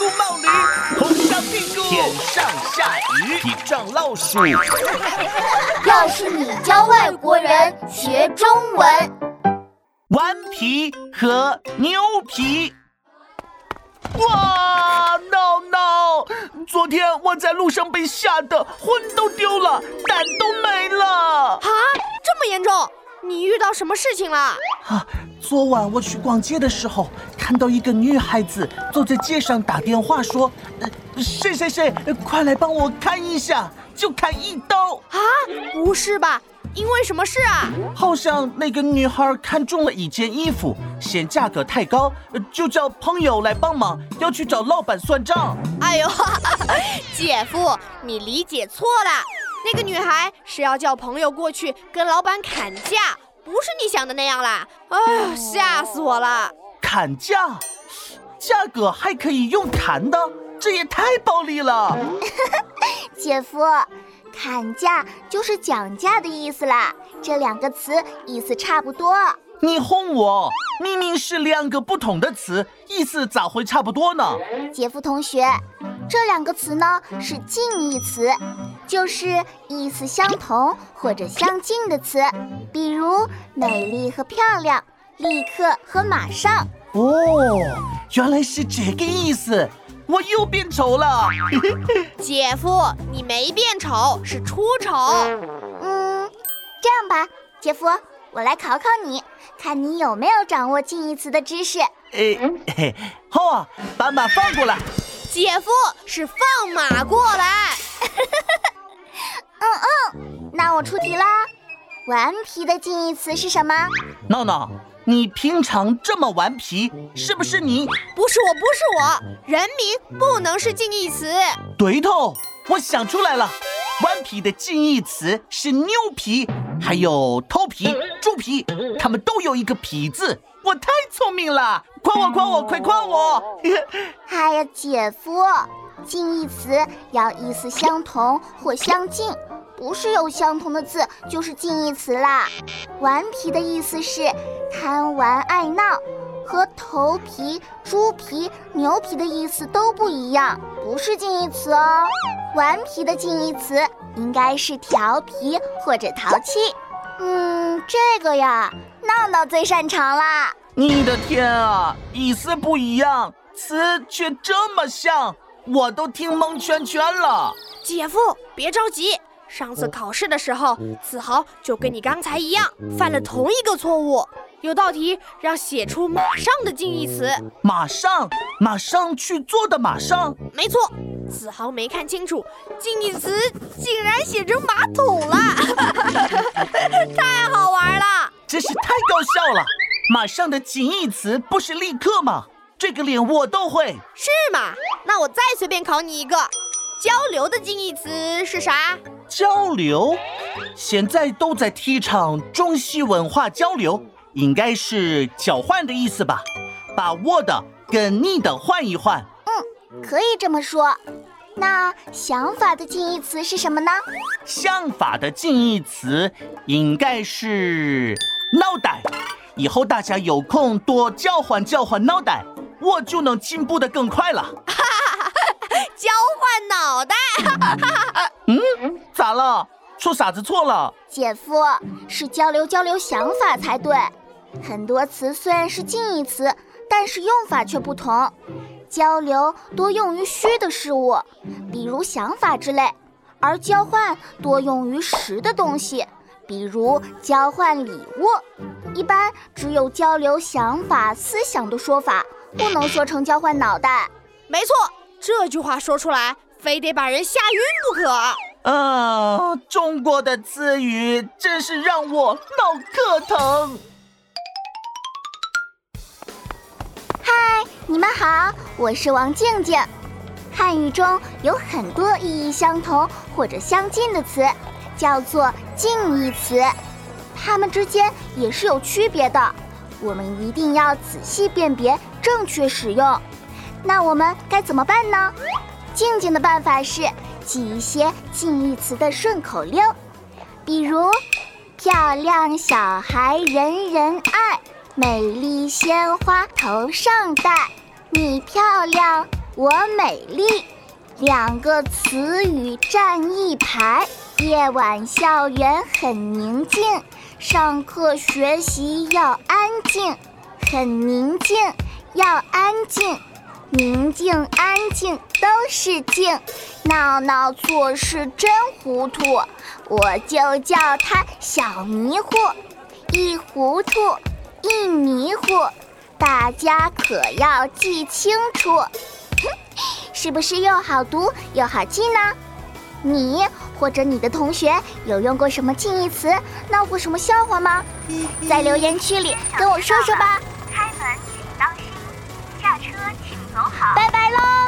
咕冒驴，红烧屁股，天上下雨，地上老鼠。要是你教外国人学中文，顽皮和牛皮。哇，no no！！昨天我在路上被吓得魂都丢了，胆都没了。啊，这么严重？你遇到什么事情了？啊，昨晚我去逛街的时候，看到一个女孩子坐在街上打电话说：“谁谁谁，快来帮我看一下，就砍一刀。”啊，不是吧？因为什么事啊？好像那个女孩看中了一件衣服，嫌价格太高，就叫朋友来帮忙，要去找老板算账。哎呦，姐夫，你理解错了。那个女孩是要叫朋友过去跟老板砍价，不是你想的那样啦！哎呀，吓死我了！砍价，价格还可以用砍的，这也太暴力了！姐夫，砍价就是讲价的意思啦，这两个词意思差不多。你哄我，明明是两个不同的词，意思咋会差不多呢？姐夫同学。这两个词呢是近义词，就是意思相同或者相近的词，比如美丽和漂亮，立刻和马上。哦，原来是这个意思，我又变丑了。姐夫，你没变丑，是出丑。嗯，这样吧，姐夫，我来考考你，看你有没有掌握近义词的知识。哎，好啊，把马放过来。姐夫是放马过来。嗯嗯，那我出题啦。顽皮的近义词是什么？闹闹，你平常这么顽皮，是不是你？不是我，不是我。人名不能是近义词。对头，我想出来了。顽皮的近义词是牛皮，还有头皮、猪皮，它们都有一个皮字。我太聪明了，夸我夸我，快夸我！哎呀，姐夫，近义词要意思相同或相近，不是有相同的字就是近义词啦。顽皮的意思是贪玩爱闹，和头皮、猪皮、牛皮的意思都不一样，不是近义词哦。顽皮的近义词应该是调皮或者淘气。嗯，这个呀，闹闹最擅长啦。你的天啊，意思不一样，词却这么像，我都听蒙圈圈了。姐夫，别着急，上次考试的时候，子豪就跟你刚才一样，犯了同一个错误。有道题让写出马上的近义词，马上，马上去做的马上，没错。子豪没看清楚，近义词竟然写成马桶了，太好玩了，真是太搞笑了。马上的近义词不是立刻吗？这个脸我都会，是吗？那我再随便考你一个，交流的近义词是啥？交流，现在都在提倡中西文化交流。应该是交换的意思吧，把我的跟你的换一换。嗯，可以这么说。那想法的近义词是什么呢？想法的近义词应该是脑袋。以后大家有空多交换交换脑袋，我就能进步的更快了。交换脑袋？嗯，咋了？说傻子错了？姐夫，是交流交流想法才对。很多词虽然是近义词，但是用法却不同。交流多用于虚的事物，比如想法之类；而交换多用于实的东西，比如交换礼物。一般只有交流想法、思想的说法，不能说成交换脑袋。没错，这句话说出来，非得把人吓晕不可。啊，中国的词语真是让我脑壳疼。嗨你们好，我是王静静。汉语中有很多意义相同或者相近的词，叫做近义词，它们之间也是有区别的。我们一定要仔细辨别，正确使用。那我们该怎么办呢？静静的办法是记一些近义词的顺口溜，比如漂亮小孩人人爱，美丽鲜花头上戴。你漂亮，我美丽。两个词语站一排。夜晚校园很宁静，上课学习要安静，很宁静，要安静，宁静安静都是静，闹闹做事真糊涂，我就叫他小迷糊，一糊涂，一迷糊，大家可要记清楚，是不是又好读又好记呢？你或者你的同学有用过什么近义词，闹过什么笑话吗？在留言区里跟我说说吧。拜拜喽。